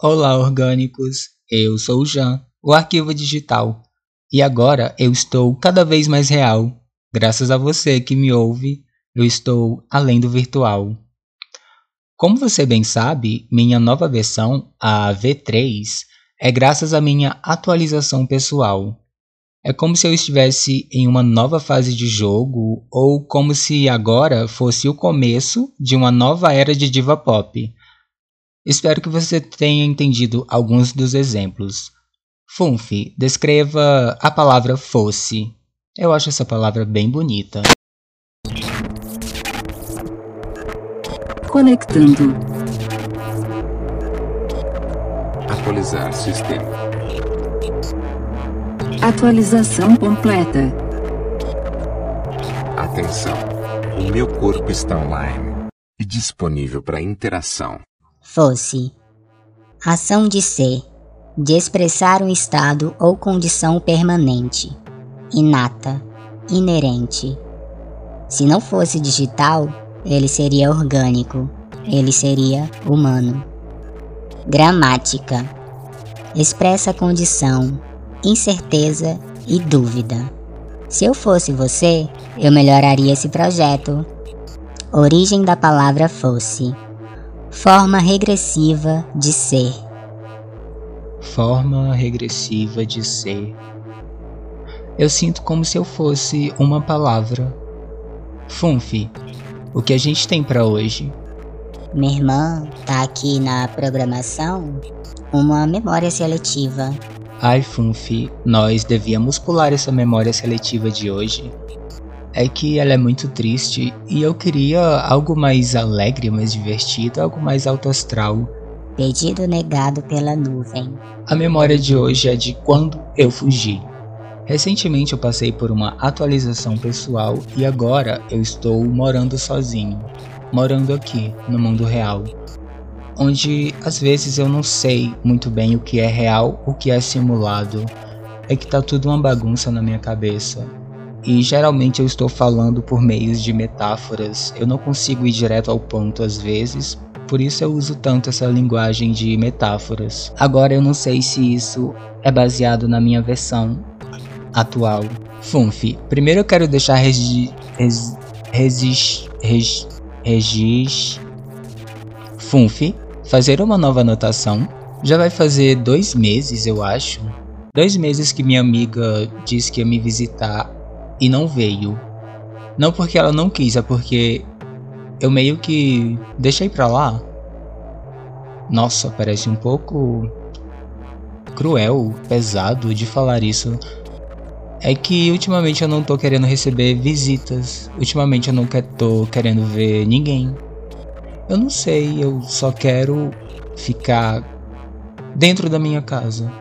Olá, orgânicos! Eu sou o Jean, o arquivo digital, e agora eu estou cada vez mais real. Graças a você que me ouve, eu estou além do virtual. Como você bem sabe, minha nova versão, a V3, é graças à minha atualização pessoal. É como se eu estivesse em uma nova fase de jogo, ou como se agora fosse o começo de uma nova era de diva pop. Espero que você tenha entendido alguns dos exemplos. Funf, descreva a palavra fosse. Eu acho essa palavra bem bonita. Conectando. Atualizar sistema. Atualização completa. Atenção. O meu corpo está online e disponível para interação. Fosse. Ação de ser, de expressar um estado ou condição permanente, inata, inerente. Se não fosse digital, ele seria orgânico, ele seria humano. Gramática. Expressa condição, incerteza e dúvida. Se eu fosse você, eu melhoraria esse projeto. Origem da palavra fosse. Forma regressiva de ser. Forma regressiva de ser. Eu sinto como se eu fosse uma palavra. Funf, o que a gente tem para hoje? Minha irmã tá aqui na programação uma memória seletiva. Ai, Funf, nós devíamos pular essa memória seletiva de hoje é que ela é muito triste e eu queria algo mais alegre, mais divertido, algo mais alto astral. Pedido negado pela nuvem. A memória de hoje é de quando eu fugi. Recentemente eu passei por uma atualização pessoal e agora eu estou morando sozinho, morando aqui no mundo real, onde às vezes eu não sei muito bem o que é real, o que é simulado. É que tá tudo uma bagunça na minha cabeça e geralmente eu estou falando por meios de metáforas. Eu não consigo ir direto ao ponto às vezes, por isso eu uso tanto essa linguagem de metáforas. Agora eu não sei se isso é baseado na minha versão atual. Funf, primeiro eu quero deixar regi, res, regis, regis, Funf, fazer uma nova anotação. Já vai fazer dois meses, eu acho. Dois meses que minha amiga disse que ia me visitar e não veio. Não porque ela não quis, é porque eu meio que deixei pra lá. Nossa, parece um pouco cruel, pesado de falar isso. É que ultimamente eu não tô querendo receber visitas. Ultimamente eu não tô querendo ver ninguém. Eu não sei, eu só quero ficar dentro da minha casa.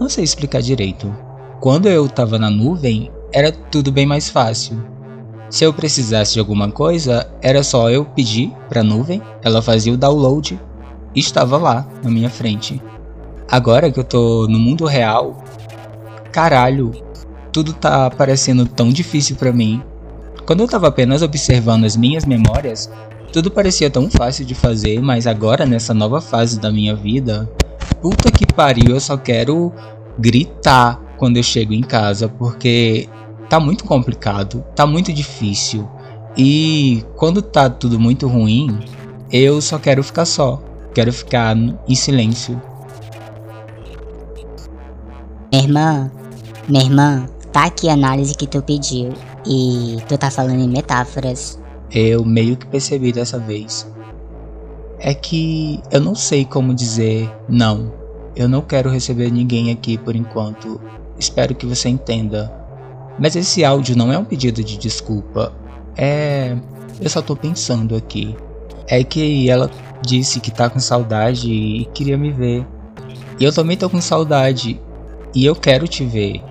Não sei explicar direito. Quando eu tava na nuvem, era tudo bem mais fácil. Se eu precisasse de alguma coisa, era só eu pedir para a nuvem, ela fazia o download e estava lá na minha frente. Agora que eu tô no mundo real, caralho, tudo tá parecendo tão difícil para mim. Quando eu tava apenas observando as minhas memórias, tudo parecia tão fácil de fazer, mas agora nessa nova fase da minha vida, puta que pariu, eu só quero gritar quando eu chego em casa, porque tá muito complicado, tá muito difícil. E quando tá tudo muito ruim, eu só quero ficar só. Quero ficar em silêncio. Minha irmã, minha irmã, tá aqui a análise que tu pediu. E tu tá falando em metáforas. Eu meio que percebi dessa vez. É que eu não sei como dizer não. Eu não quero receber ninguém aqui por enquanto. Espero que você entenda. Mas esse áudio não é um pedido de desculpa. É. Eu só tô pensando aqui. É que ela disse que tá com saudade e queria me ver. E eu também tô com saudade. E eu quero te ver.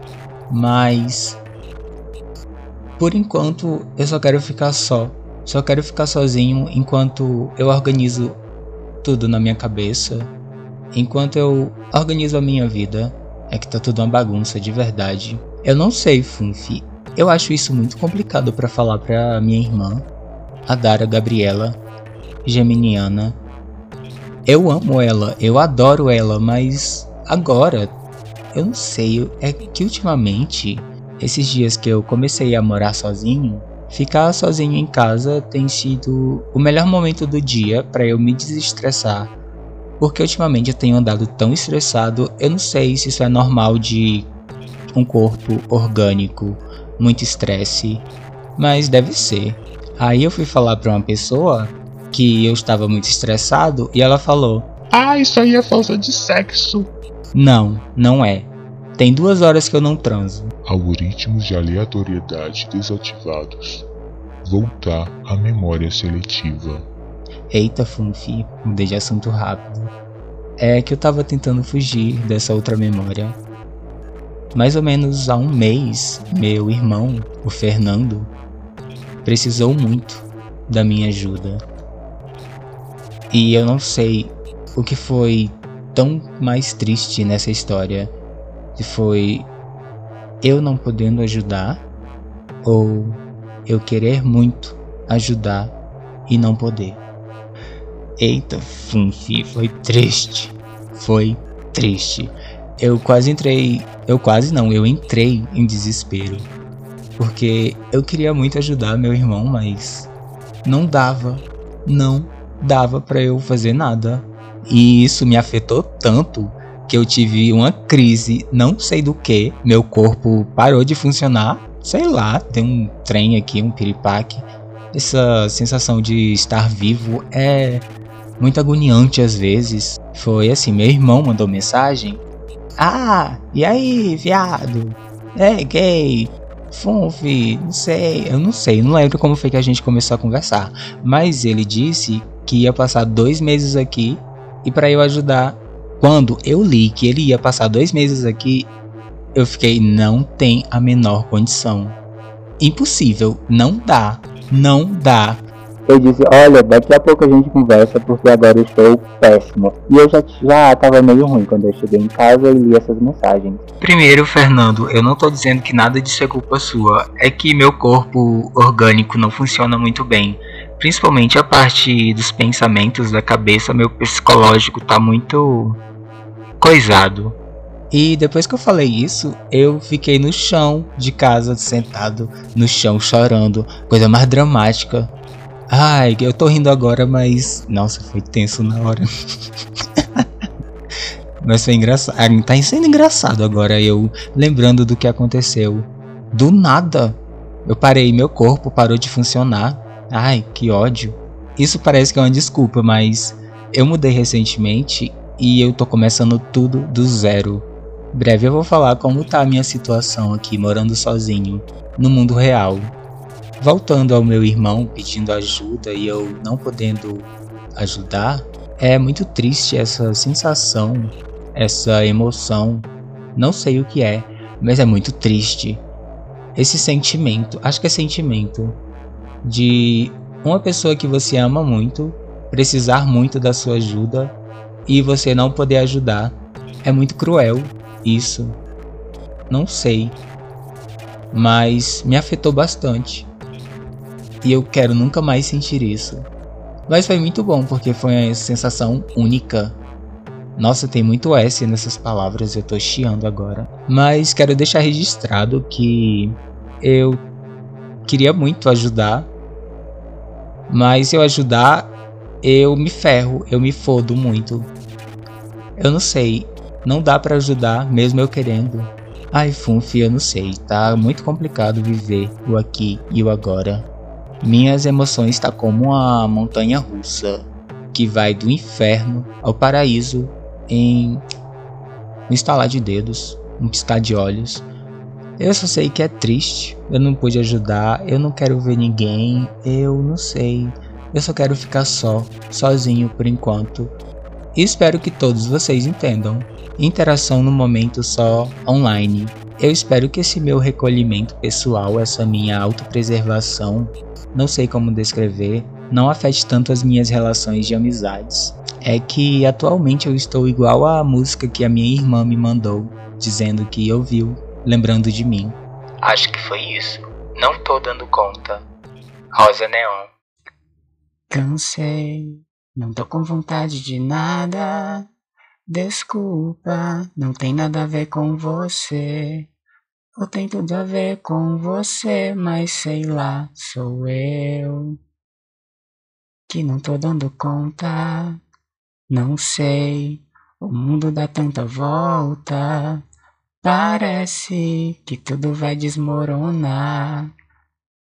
Mas. Por enquanto, eu só quero ficar só. Só quero ficar sozinho enquanto eu organizo tudo na minha cabeça. Enquanto eu organizo a minha vida. É que tá tudo uma bagunça de verdade. Eu não sei, Funfi. Eu acho isso muito complicado para falar para minha irmã, a Dara Gabriela, geminiana. Eu amo ela, eu adoro ela, mas agora eu não sei, é que ultimamente, esses dias que eu comecei a morar sozinho, ficar sozinho em casa tem sido o melhor momento do dia para eu me desestressar. Porque ultimamente eu tenho andado tão estressado, eu não sei se isso é normal de um corpo orgânico, muito estresse, mas deve ser. Aí eu fui falar para uma pessoa que eu estava muito estressado e ela falou: Ah, isso aí é falta de sexo. Não, não é. Tem duas horas que eu não transo. Algoritmos de aleatoriedade desativados. Voltar à memória seletiva. Eita, Funfi, mudei de assunto rápido. É que eu tava tentando fugir dessa outra memória. Mais ou menos há um mês, meu irmão, o Fernando, precisou muito da minha ajuda. E eu não sei o que foi tão mais triste nessa história se foi eu não podendo ajudar ou eu querer muito ajudar e não poder. Eita, Funfi, foi triste. Foi triste. Eu quase entrei. Eu quase não, eu entrei em desespero. Porque eu queria muito ajudar meu irmão, mas não dava. Não dava para eu fazer nada. E isso me afetou tanto que eu tive uma crise, não sei do que, meu corpo parou de funcionar, sei lá, tem um trem aqui, um piripaque. Essa sensação de estar vivo é muito agoniante às vezes. Foi assim, meu irmão mandou mensagem. Ah, e aí, viado? É gay? Funfi, não sei, eu não sei, não lembro como foi que a gente começou a conversar. Mas ele disse que ia passar dois meses aqui e para eu ajudar. Quando eu li que ele ia passar dois meses aqui, eu fiquei, não tem a menor condição. Impossível, não dá, não dá. Eu disse, olha, daqui a pouco a gente conversa porque agora eu estou péssimo. E eu já, já tava meio ruim quando eu cheguei em casa e li essas mensagens. Primeiro, Fernando, eu não tô dizendo que nada disso é culpa sua. É que meu corpo orgânico não funciona muito bem. Principalmente a parte dos pensamentos da cabeça, meu psicológico tá muito coisado. E depois que eu falei isso, eu fiquei no chão de casa, sentado no chão, chorando. Coisa mais dramática. Ai, eu tô rindo agora, mas. Nossa, foi tenso na hora. mas foi engraçado. Ah, tá sendo engraçado agora eu lembrando do que aconteceu. Do nada. Eu parei, meu corpo parou de funcionar. Ai, que ódio. Isso parece que é uma desculpa, mas eu mudei recentemente e eu tô começando tudo do zero. Breve eu vou falar como tá a minha situação aqui morando sozinho no mundo real. Voltando ao meu irmão pedindo ajuda e eu não podendo ajudar, é muito triste essa sensação, essa emoção. Não sei o que é, mas é muito triste. Esse sentimento, acho que é sentimento, de uma pessoa que você ama muito precisar muito da sua ajuda e você não poder ajudar. É muito cruel isso. Não sei. Mas me afetou bastante. E eu quero nunca mais sentir isso. Mas foi muito bom porque foi uma sensação única. Nossa, tem muito S nessas palavras, eu tô chiando agora. Mas quero deixar registrado que eu queria muito ajudar. Mas se eu ajudar, eu me ferro, eu me fodo muito. Eu não sei, não dá para ajudar mesmo eu querendo. Ai, Funfi, eu não sei, tá muito complicado viver o aqui e o agora. Minhas emoções tá como uma montanha russa que vai do inferno ao paraíso em um estalar de dedos, um piscar de olhos. Eu só sei que é triste, eu não pude ajudar, eu não quero ver ninguém, eu não sei. Eu só quero ficar só, sozinho por enquanto. E espero que todos vocês entendam. Interação no momento só online. Eu espero que esse meu recolhimento pessoal, essa minha autopreservação, não sei como descrever, não afete tanto as minhas relações de amizades. É que atualmente eu estou igual à música que a minha irmã me mandou, dizendo que ouviu, lembrando de mim. Acho que foi isso. Não tô dando conta. Rosa Neon. Cansei Não tô com vontade de nada. Desculpa, não tem nada a ver com você. Ou tem tudo a ver com você, mas sei lá, sou eu que não tô dando conta. Não sei, o mundo dá tanta volta. Parece que tudo vai desmoronar.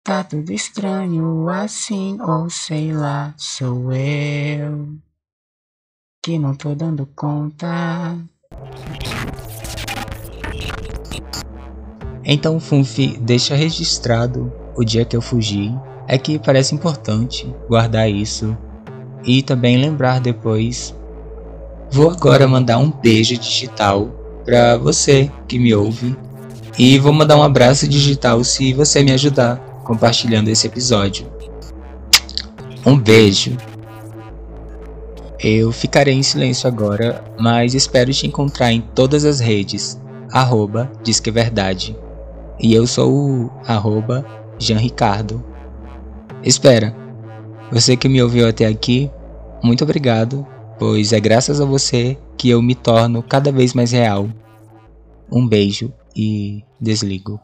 Tá tudo estranho assim, ou sei lá, sou eu que não tô dando conta. Então, Funfi, deixa registrado o dia que eu fugi. É que parece importante guardar isso e também lembrar depois. Vou agora mandar um beijo digital para você que me ouve e vou mandar um abraço digital se você me ajudar compartilhando esse episódio. Um beijo. Eu ficarei em silêncio agora, mas espero te encontrar em todas as redes. Arroba Diz que é Verdade. E eu sou o arroba Ricardo. Espera, você que me ouviu até aqui, muito obrigado, pois é graças a você que eu me torno cada vez mais real. Um beijo e desligo.